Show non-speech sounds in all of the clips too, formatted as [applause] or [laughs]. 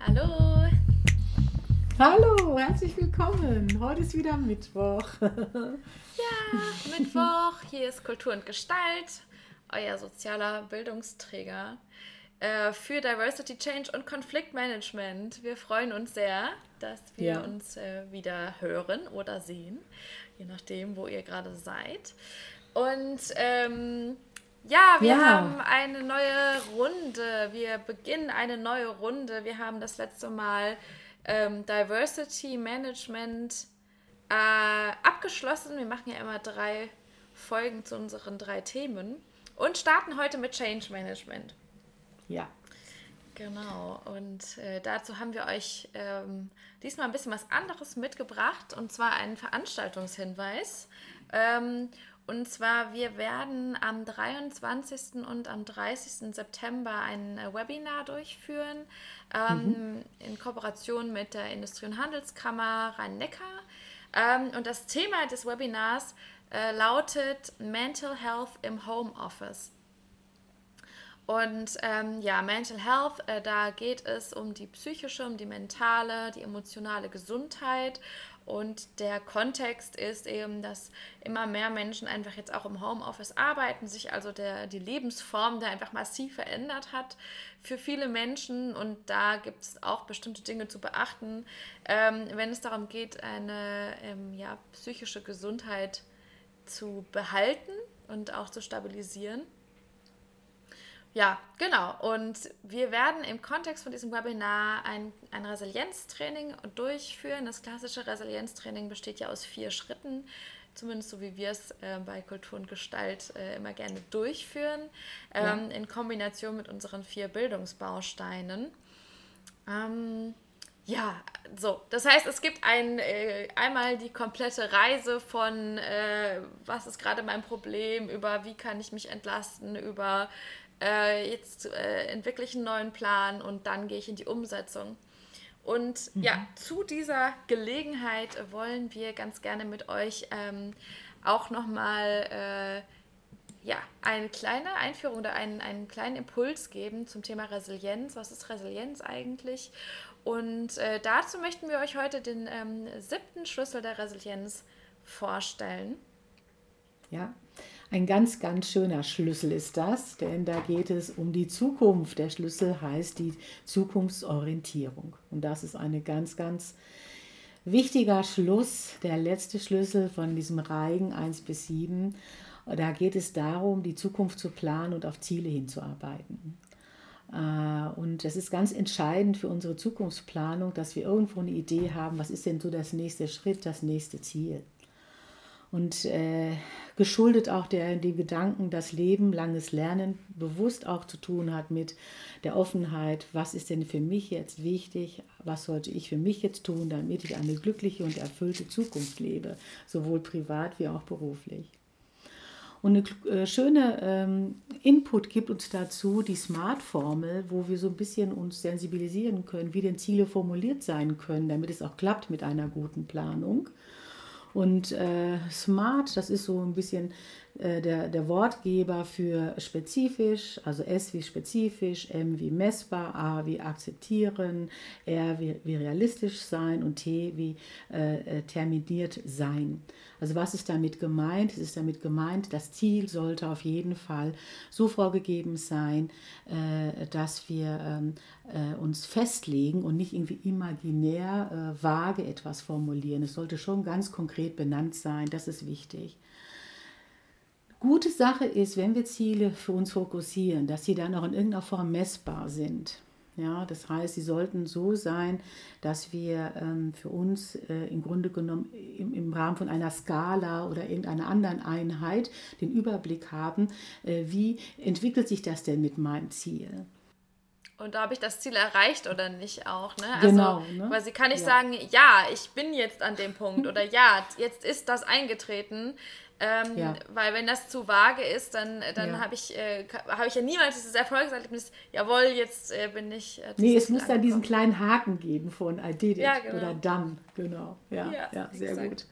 Hallo. Hallo, herzlich willkommen. Heute ist wieder Mittwoch. [laughs] ja, Mittwoch. Hier ist Kultur und Gestalt, euer sozialer Bildungsträger äh, für Diversity Change und Konfliktmanagement. Wir freuen uns sehr, dass wir ja. uns äh, wieder hören oder sehen, je nachdem, wo ihr gerade seid. Und ähm, ja, wir ja. haben eine neue Runde. Wir beginnen eine neue Runde. Wir haben das letzte Mal ähm, Diversity Management äh, abgeschlossen. Wir machen ja immer drei Folgen zu unseren drei Themen und starten heute mit Change Management. Ja. Genau, und äh, dazu haben wir euch ähm, diesmal ein bisschen was anderes mitgebracht, und zwar einen Veranstaltungshinweis. Ähm, und zwar, wir werden am 23. und am 30. September ein äh, Webinar durchführen ähm, mhm. in Kooperation mit der Industrie- und Handelskammer Rhein-Neckar. Ähm, und das Thema des Webinars äh, lautet Mental Health im Homeoffice. Und ähm, ja, Mental Health, äh, da geht es um die psychische, um die mentale, die emotionale Gesundheit und der Kontext ist eben, dass immer mehr Menschen einfach jetzt auch im Homeoffice arbeiten, sich also der, die Lebensform da einfach massiv verändert hat für viele Menschen. Und da gibt es auch bestimmte Dinge zu beachten, ähm, wenn es darum geht, eine ähm, ja, psychische Gesundheit zu behalten und auch zu stabilisieren. Ja, genau. Und wir werden im Kontext von diesem Webinar ein, ein Resilienztraining durchführen. Das klassische Resilienztraining besteht ja aus vier Schritten, zumindest so wie wir es äh, bei Kultur und Gestalt äh, immer gerne durchführen, ähm, ja. in Kombination mit unseren vier Bildungsbausteinen. Ähm, ja, so. Das heißt, es gibt ein, äh, einmal die komplette Reise von, äh, was ist gerade mein Problem, über wie kann ich mich entlasten, über äh, jetzt äh, entwickle ich einen neuen Plan und dann gehe ich in die Umsetzung. Und mhm. ja, zu dieser Gelegenheit wollen wir ganz gerne mit euch ähm, auch nochmal äh, ja, eine kleine Einführung oder einen, einen kleinen Impuls geben zum Thema Resilienz. Was ist Resilienz eigentlich? Und äh, dazu möchten wir euch heute den ähm, siebten Schlüssel der Resilienz vorstellen. Ja, ein ganz, ganz schöner Schlüssel ist das, denn da geht es um die Zukunft. Der Schlüssel heißt die Zukunftsorientierung. Und das ist ein ganz, ganz wichtiger Schluss, der letzte Schlüssel von diesem Reigen 1 bis 7. Da geht es darum, die Zukunft zu planen und auf Ziele hinzuarbeiten. Äh, und das ist ganz entscheidend für unsere Zukunftsplanung, dass wir irgendwo eine Idee haben, was ist denn so das nächste Schritt, das nächste Ziel. Und äh, geschuldet auch der, dem Gedanken, dass Leben, langes Lernen bewusst auch zu tun hat mit der Offenheit, was ist denn für mich jetzt wichtig, was sollte ich für mich jetzt tun, damit ich eine glückliche und erfüllte Zukunft lebe, sowohl privat wie auch beruflich. Und eine äh, schöne ähm, Input gibt uns dazu die Smart-Formel, wo wir so ein bisschen uns sensibilisieren können, wie denn Ziele formuliert sein können, damit es auch klappt mit einer guten Planung. Und äh, smart, das ist so ein bisschen der, der Wortgeber für spezifisch, also S wie spezifisch, M wie messbar, A wie akzeptieren, R wie, wie realistisch sein und T wie äh, äh, terminiert sein. Also was ist damit gemeint? Es ist damit gemeint, das Ziel sollte auf jeden Fall so vorgegeben sein, äh, dass wir ähm, äh, uns festlegen und nicht irgendwie imaginär äh, vage etwas formulieren. Es sollte schon ganz konkret benannt sein, das ist wichtig. Gute Sache ist, wenn wir Ziele für uns fokussieren, dass sie dann auch in irgendeiner Form messbar sind. Ja, das heißt, sie sollten so sein, dass wir ähm, für uns äh, im Grunde genommen im, im, Rahmen von einer Skala oder irgendeiner anderen Einheit den Überblick haben, äh, wie entwickelt sich das denn mit meinem Ziel. Und da habe ich das Ziel erreicht oder nicht auch, ne? Also, genau. Ne? Weil sie kann nicht ja. sagen, ja, ich bin jetzt an dem Punkt oder ja, jetzt ist das eingetreten. Ähm, ja. Weil wenn das zu vage ist, dann, dann ja. habe ich, äh, hab ich ja niemals dieses Erfolgserlebnis, jawohl, jetzt äh, bin ich. Äh, nee, es muss da diesen kleinen Haken geben von I did it ja, genau. oder done. Genau. Ja, ja, sehr exakt. gut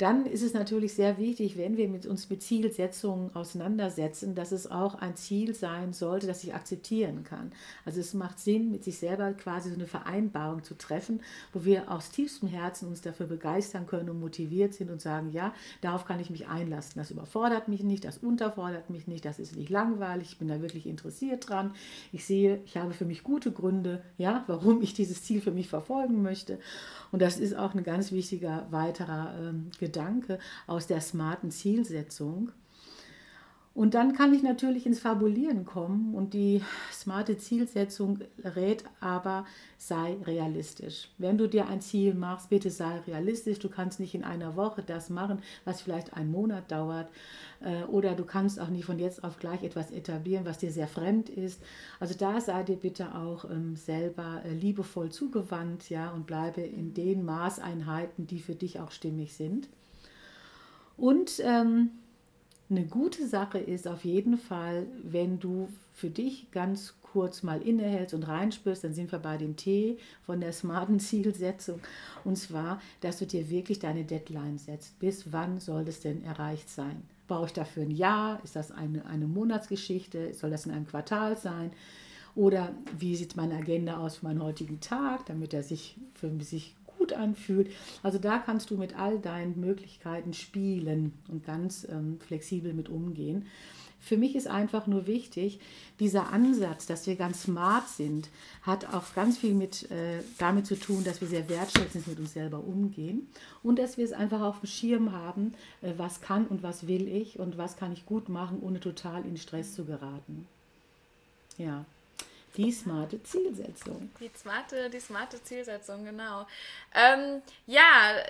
dann ist es natürlich sehr wichtig, wenn wir mit uns mit Zielsetzungen auseinandersetzen, dass es auch ein Ziel sein sollte, das ich akzeptieren kann. Also es macht Sinn, mit sich selber quasi so eine Vereinbarung zu treffen, wo wir aus tiefstem Herzen uns dafür begeistern können und motiviert sind und sagen, ja, darauf kann ich mich einlassen. Das überfordert mich nicht, das unterfordert mich nicht, das ist nicht langweilig, ich bin da wirklich interessiert dran. Ich sehe, ich habe für mich gute Gründe, ja, warum ich dieses Ziel für mich verfolgen möchte. Und das ist auch ein ganz wichtiger weiterer ähm, Gedanke aus der smarten Zielsetzung. Und dann kann ich natürlich ins Fabulieren kommen und die smarte Zielsetzung rät aber, sei realistisch. Wenn du dir ein Ziel machst, bitte sei realistisch. Du kannst nicht in einer Woche das machen, was vielleicht einen Monat dauert. Äh, oder du kannst auch nicht von jetzt auf gleich etwas etablieren, was dir sehr fremd ist. Also da sei dir bitte auch ähm, selber äh, liebevoll zugewandt ja, und bleibe in den Maßeinheiten, die für dich auch stimmig sind. Und ähm, eine gute Sache ist auf jeden Fall, wenn du für dich ganz kurz mal innehältst und reinspürst, dann sind wir bei dem T von der smarten [laughs] Zielsetzung. Und zwar, dass du dir wirklich deine Deadline setzt. Bis wann soll es denn erreicht sein? Brauche ich dafür ein Jahr? Ist das eine, eine Monatsgeschichte? Soll das in einem Quartal sein? Oder wie sieht meine Agenda aus für meinen heutigen Tag, damit er sich für sich gut anfühlt. Also da kannst du mit all deinen Möglichkeiten spielen und ganz ähm, flexibel mit umgehen. Für mich ist einfach nur wichtig, dieser Ansatz, dass wir ganz smart sind, hat auch ganz viel mit, äh, damit zu tun, dass wir sehr wertschätzend mit uns selber umgehen und dass wir es einfach auf dem Schirm haben, äh, was kann und was will ich und was kann ich gut machen, ohne total in Stress zu geraten. Ja. Die smarte Zielsetzung. Die smarte, die smarte Zielsetzung, genau. Ähm, ja,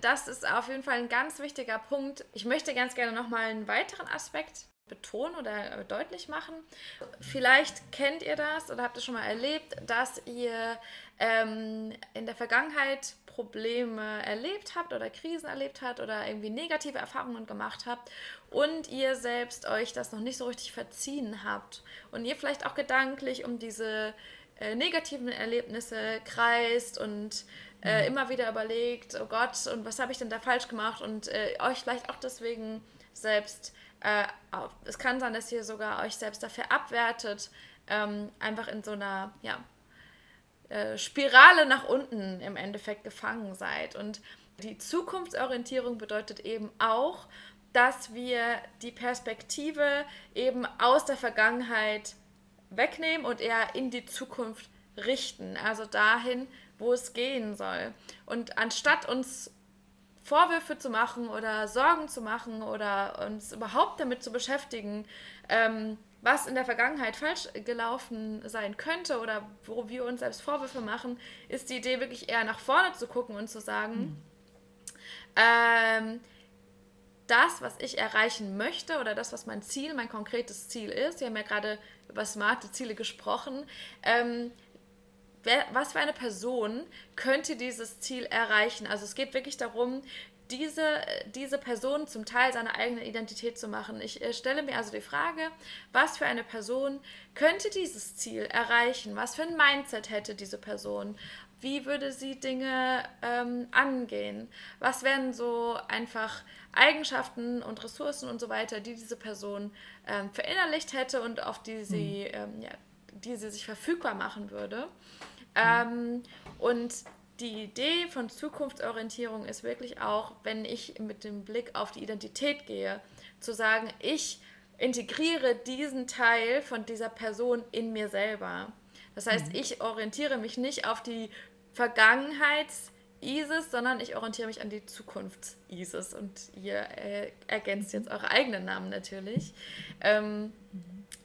das ist auf jeden Fall ein ganz wichtiger Punkt. Ich möchte ganz gerne nochmal einen weiteren Aspekt betonen oder deutlich machen. Vielleicht kennt ihr das oder habt ihr schon mal erlebt, dass ihr ähm, in der Vergangenheit Probleme erlebt habt oder Krisen erlebt habt oder irgendwie negative Erfahrungen gemacht habt und ihr selbst euch das noch nicht so richtig verziehen habt und ihr vielleicht auch gedanklich um diese äh, negativen Erlebnisse kreist und äh, mhm. immer wieder überlegt, oh Gott, und was habe ich denn da falsch gemacht und äh, euch vielleicht auch deswegen selbst, äh, es kann sein, dass ihr sogar euch selbst dafür abwertet, ähm, einfach in so einer, ja, äh, Spirale nach unten im Endeffekt gefangen seid. Und die Zukunftsorientierung bedeutet eben auch, dass wir die Perspektive eben aus der Vergangenheit wegnehmen und eher in die Zukunft richten, also dahin, wo es gehen soll. Und anstatt uns Vorwürfe zu machen oder Sorgen zu machen oder uns überhaupt damit zu beschäftigen, ähm, was in der Vergangenheit falsch gelaufen sein könnte oder wo wir uns selbst Vorwürfe machen, ist die Idee wirklich eher nach vorne zu gucken und zu sagen, mhm. ähm, das, was ich erreichen möchte oder das, was mein Ziel, mein konkretes Ziel ist, wir haben ja gerade über smarte Ziele gesprochen, ähm, wer, was für eine Person könnte dieses Ziel erreichen? Also es geht wirklich darum, diese, diese Person zum Teil seiner eigenen Identität zu machen. Ich äh, stelle mir also die Frage, was für eine Person könnte dieses Ziel erreichen? Was für ein Mindset hätte diese Person? Wie würde sie Dinge ähm, angehen? Was wären so einfach Eigenschaften und Ressourcen und so weiter, die diese Person ähm, verinnerlicht hätte und auf die sie, mhm. ähm, ja, die sie sich verfügbar machen würde? Mhm. und die Idee von Zukunftsorientierung ist wirklich auch, wenn ich mit dem Blick auf die Identität gehe, zu sagen, ich integriere diesen Teil von dieser Person in mir selber. Das heißt, mhm. ich orientiere mich nicht auf die Vergangenheits-ISIS, sondern ich orientiere mich an die Zukunfts-ISIS. Und ihr äh, ergänzt jetzt eure eigenen Namen natürlich. Ähm.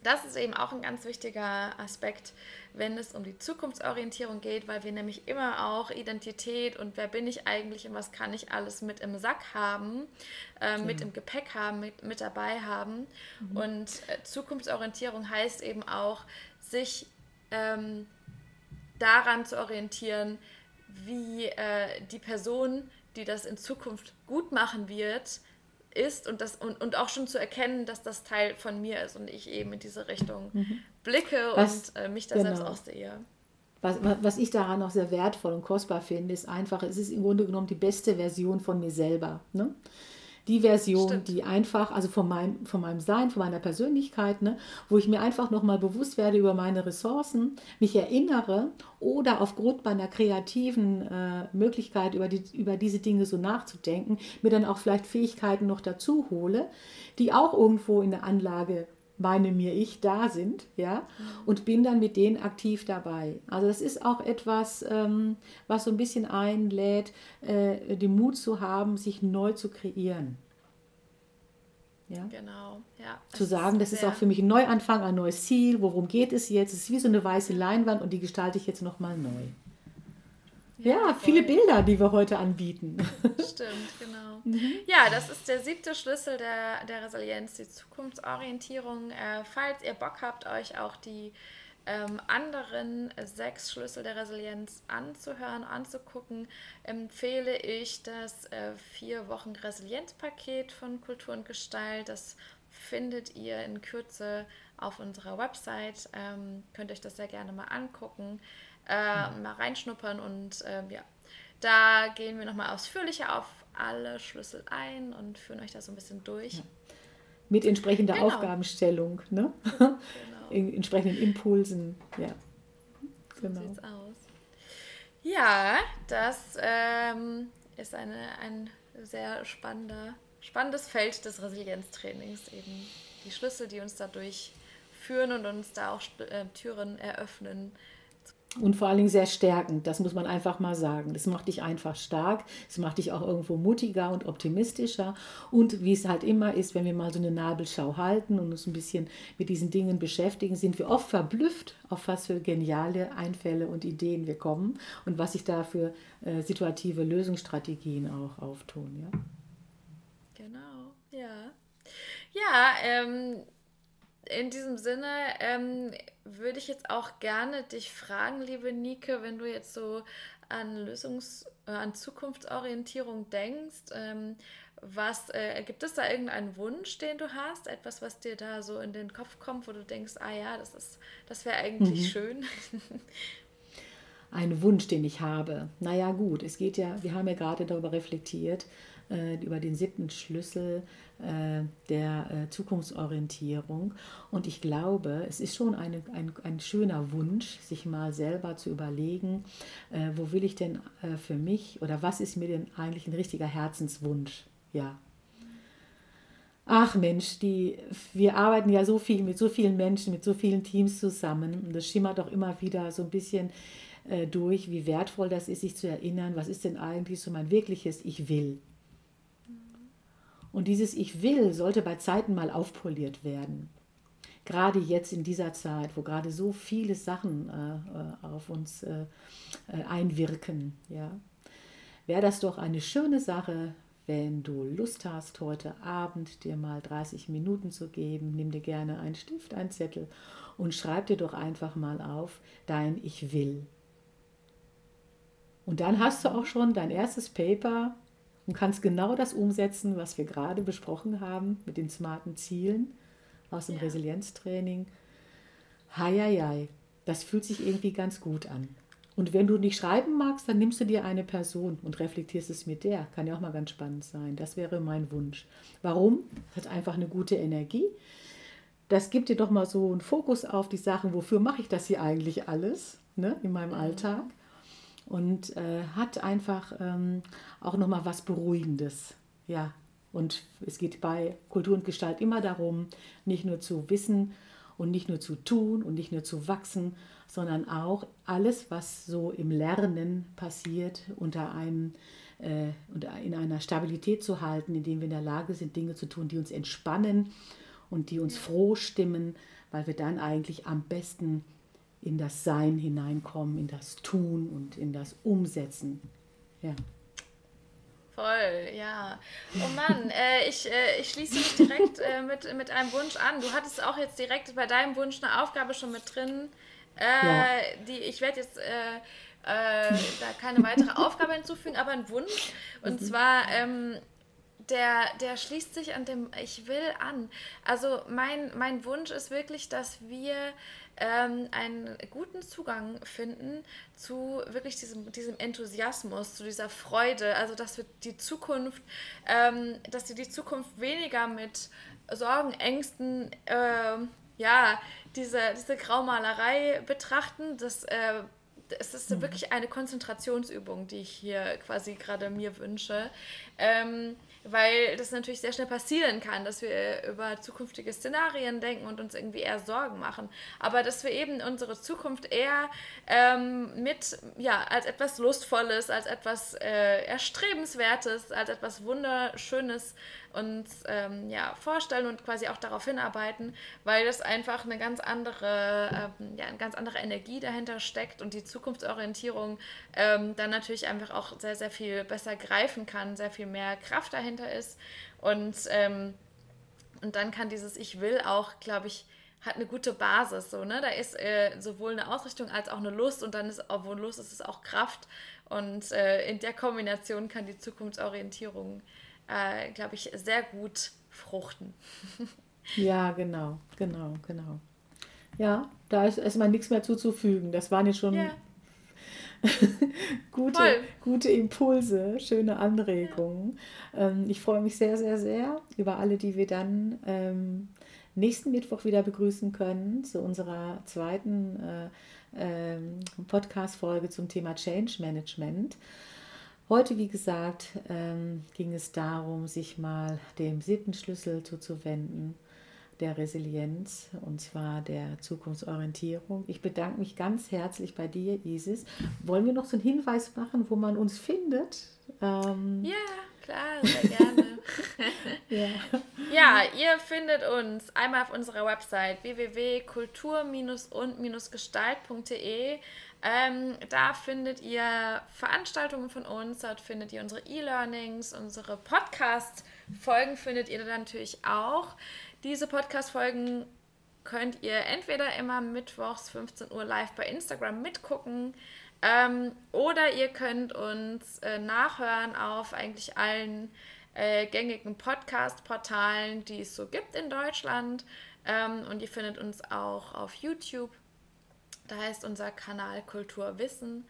Das ist eben auch ein ganz wichtiger Aspekt, wenn es um die Zukunftsorientierung geht, weil wir nämlich immer auch Identität und wer bin ich eigentlich und was kann ich alles mit im Sack haben, äh, mit im Gepäck haben, mit, mit dabei haben. Mhm. Und äh, Zukunftsorientierung heißt eben auch, sich ähm, daran zu orientieren, wie äh, die Person, die das in Zukunft gut machen wird, ist und, das, und, und auch schon zu erkennen, dass das Teil von mir ist und ich eben in diese Richtung mhm. blicke was, und äh, mich da genau. selbst aussehe. Was, was ich daran auch sehr wertvoll und kostbar finde, ist einfach, es ist im Grunde genommen die beste Version von mir selber. Ne? Die Version, Stimmt. die einfach, also von meinem, von meinem Sein, von meiner Persönlichkeit, ne, wo ich mir einfach nochmal bewusst werde über meine Ressourcen, mich erinnere oder aufgrund meiner kreativen äh, Möglichkeit, über, die, über diese Dinge so nachzudenken, mir dann auch vielleicht Fähigkeiten noch dazu hole, die auch irgendwo in der Anlage meine mir ich da sind, ja, und bin dann mit denen aktiv dabei. Also das ist auch etwas, ähm, was so ein bisschen einlädt, äh, den Mut zu haben, sich neu zu kreieren. Ja? Genau, ja. Zu sagen, das ist auch für mich ein Neuanfang, ein neues Ziel, worum geht es jetzt? Es ist wie so eine weiße Leinwand und die gestalte ich jetzt nochmal neu. Ja, ja viele Bilder, die wir heute anbieten. [laughs] Stimmt, genau. Mhm. Ja, das ist der siebte Schlüssel der, der Resilienz, die Zukunftsorientierung. Äh, falls ihr Bock habt, euch auch die ähm, anderen sechs Schlüssel der Resilienz anzuhören, anzugucken, empfehle ich das äh, vier Wochen Resilienzpaket von Kultur und Gestalt. Das findet ihr in Kürze auf unserer Website. Ähm, könnt euch das sehr gerne mal angucken äh, mal reinschnuppern und äh, ja, da gehen wir nochmal ausführlicher auf alle Schlüssel ein und führen euch da so ein bisschen durch. Ja. Mit entsprechender genau. Aufgabenstellung, ne? Genau. [laughs] In, entsprechenden Impulsen, ja. Genau. So sieht's aus. Ja, das ähm, ist eine, ein sehr spannender, spannendes Feld des Resilienztrainings, eben die Schlüssel, die uns dadurch führen und uns da auch äh, Türen eröffnen, und vor allen Dingen sehr stärkend, das muss man einfach mal sagen. Das macht dich einfach stark, es macht dich auch irgendwo mutiger und optimistischer. Und wie es halt immer ist, wenn wir mal so eine Nabelschau halten und uns ein bisschen mit diesen Dingen beschäftigen, sind wir oft verblüfft, auf was für geniale Einfälle und Ideen wir kommen und was sich da für äh, situative Lösungsstrategien auch auftun. Ja? Genau, ja. Ja, ähm, in diesem Sinne ähm, würde ich jetzt auch gerne dich fragen, liebe Nike, wenn du jetzt so an Lösungs-, äh, an Zukunftsorientierung denkst, ähm, was äh, gibt es da irgendeinen Wunsch, den du hast? Etwas, was dir da so in den Kopf kommt, wo du denkst, ah ja, das ist, das wäre eigentlich mhm. schön. [laughs] Ein Wunsch, den ich habe. Naja, gut, es geht ja, wir haben ja gerade darüber reflektiert, äh, über den siebten Schlüssel der äh, Zukunftsorientierung. Und ich glaube, es ist schon eine, ein, ein schöner Wunsch, sich mal selber zu überlegen, äh, wo will ich denn äh, für mich oder was ist mir denn eigentlich ein richtiger Herzenswunsch? Ja, Ach Mensch, die, wir arbeiten ja so viel mit so vielen Menschen, mit so vielen Teams zusammen. Und das schimmert doch immer wieder so ein bisschen äh, durch, wie wertvoll das ist, sich zu erinnern, was ist denn eigentlich so mein wirkliches Ich will. Und dieses Ich will sollte bei Zeiten mal aufpoliert werden. Gerade jetzt in dieser Zeit, wo gerade so viele Sachen äh, äh auf uns äh, äh, einwirken, ja, wäre das doch eine schöne Sache, wenn du Lust hast, heute Abend dir mal 30 Minuten zu geben. Nimm dir gerne einen Stift, einen Zettel und schreib dir doch einfach mal auf dein Ich will. Und dann hast du auch schon dein erstes Paper und kannst genau das umsetzen, was wir gerade besprochen haben mit den smarten Zielen aus dem ja. Resilienztraining. Heieiei, das fühlt sich irgendwie ganz gut an. Und wenn du nicht schreiben magst, dann nimmst du dir eine Person und reflektierst es mit der. Kann ja auch mal ganz spannend sein. Das wäre mein Wunsch. Warum? Das hat einfach eine gute Energie. Das gibt dir doch mal so einen Fokus auf die Sachen, wofür mache ich das hier eigentlich alles ne, in meinem mhm. Alltag und äh, hat einfach ähm, auch nochmal was Beruhigendes. Ja, und es geht bei Kultur und Gestalt immer darum, nicht nur zu wissen und nicht nur zu tun und nicht nur zu wachsen, sondern auch alles, was so im Lernen passiert, unter einem äh, in einer Stabilität zu halten, indem wir in der Lage sind, Dinge zu tun, die uns entspannen und die uns froh stimmen, weil wir dann eigentlich am besten in das Sein hineinkommen, in das Tun und in das Umsetzen. Ja. Voll, ja. Oh Mann, äh, ich, äh, ich schließe mich direkt äh, mit, mit einem Wunsch an. Du hattest auch jetzt direkt bei deinem Wunsch eine Aufgabe schon mit drin. Äh, ja. die, ich werde jetzt äh, äh, da keine weitere Aufgabe hinzufügen, aber ein Wunsch. Und mhm. zwar, ähm, der, der schließt sich an dem Ich will an. Also mein, mein Wunsch ist wirklich, dass wir ähm, einen guten Zugang finden zu wirklich diesem, diesem Enthusiasmus, zu dieser Freude. Also dass wir die Zukunft, ähm, dass wir die Zukunft weniger mit Sorgen, Ängsten, äh, ja, diese, diese Graumalerei betrachten. Das äh, es ist mhm. wirklich eine Konzentrationsübung, die ich hier quasi gerade mir wünsche. Ähm, weil das natürlich sehr schnell passieren kann, dass wir über zukünftige Szenarien denken und uns irgendwie eher Sorgen machen. Aber dass wir eben unsere Zukunft eher ähm, mit, ja, als etwas Lustvolles, als etwas äh, Erstrebenswertes, als etwas Wunderschönes uns ähm, ja, vorstellen und quasi auch darauf hinarbeiten, weil das einfach eine ganz andere, ähm, ja, eine ganz andere Energie dahinter steckt und die Zukunftsorientierung ähm, dann natürlich einfach auch sehr, sehr viel besser greifen kann, sehr viel mehr Kraft dahinter ist. Und, ähm, und dann kann dieses Ich will auch, glaube ich, hat eine gute Basis. So, ne? Da ist äh, sowohl eine Ausrichtung als auch eine Lust und dann ist, obwohl Lust ist, ist auch Kraft. Und äh, in der Kombination kann die Zukunftsorientierung äh, glaube ich, sehr gut fruchten. [laughs] ja, genau, genau, genau. Ja, da ist erstmal nichts mehr zuzufügen. Das waren jetzt schon ja. [laughs] gute, gute Impulse, schöne Anregungen. Ja. Ähm, ich freue mich sehr, sehr, sehr über alle, die wir dann ähm, nächsten Mittwoch wieder begrüßen können zu unserer zweiten äh, ähm, Podcast-Folge zum Thema Change Management. Heute, wie gesagt, ähm, ging es darum, sich mal dem siebten Schlüssel zuzuwenden, der Resilienz, und zwar der Zukunftsorientierung. Ich bedanke mich ganz herzlich bei dir, Isis. Wollen wir noch so einen Hinweis machen, wo man uns findet? Ähm ja, klar, sehr gerne. [laughs] ja. ja, ihr findet uns einmal auf unserer Website www.kultur-und-gestalt.de ähm, da findet ihr Veranstaltungen von uns, dort findet ihr unsere E-Learnings, unsere Podcast-Folgen findet ihr dann natürlich auch. Diese Podcast-Folgen könnt ihr entweder immer mittwochs 15 Uhr live bei Instagram mitgucken ähm, oder ihr könnt uns äh, nachhören auf eigentlich allen äh, gängigen Podcast-Portalen, die es so gibt in Deutschland. Ähm, und ihr findet uns auch auf YouTube da heißt unser Kanal Kultur Wissen.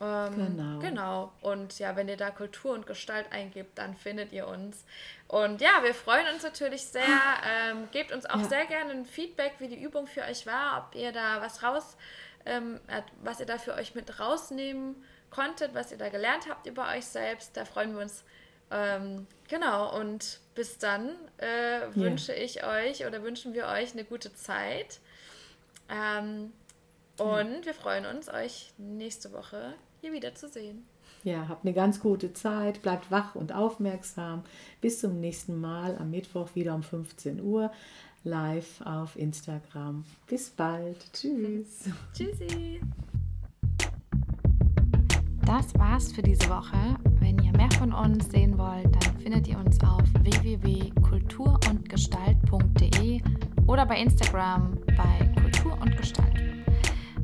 Ähm, genau. Genau. Und ja, wenn ihr da Kultur und Gestalt eingibt, dann findet ihr uns. Und ja, wir freuen uns natürlich sehr. Ähm, gebt uns auch ja. sehr gerne ein Feedback, wie die Übung für euch war, ob ihr da was raus, ähm, was ihr da für euch mit rausnehmen konntet, was ihr da gelernt habt über euch selbst. Da freuen wir uns. Ähm, genau. Und bis dann äh, wünsche ja. ich euch oder wünschen wir euch eine gute Zeit. Ähm, und wir freuen uns, euch nächste Woche hier wieder zu sehen. Ja, habt eine ganz gute Zeit, bleibt wach und aufmerksam. Bis zum nächsten Mal am Mittwoch wieder um 15 Uhr live auf Instagram. Bis bald. Tschüss. Tschüssi. Das war's für diese Woche. Wenn ihr mehr von uns sehen wollt, dann findet ihr uns auf www.kulturundgestalt.de oder bei Instagram bei Kultur und Gestalt.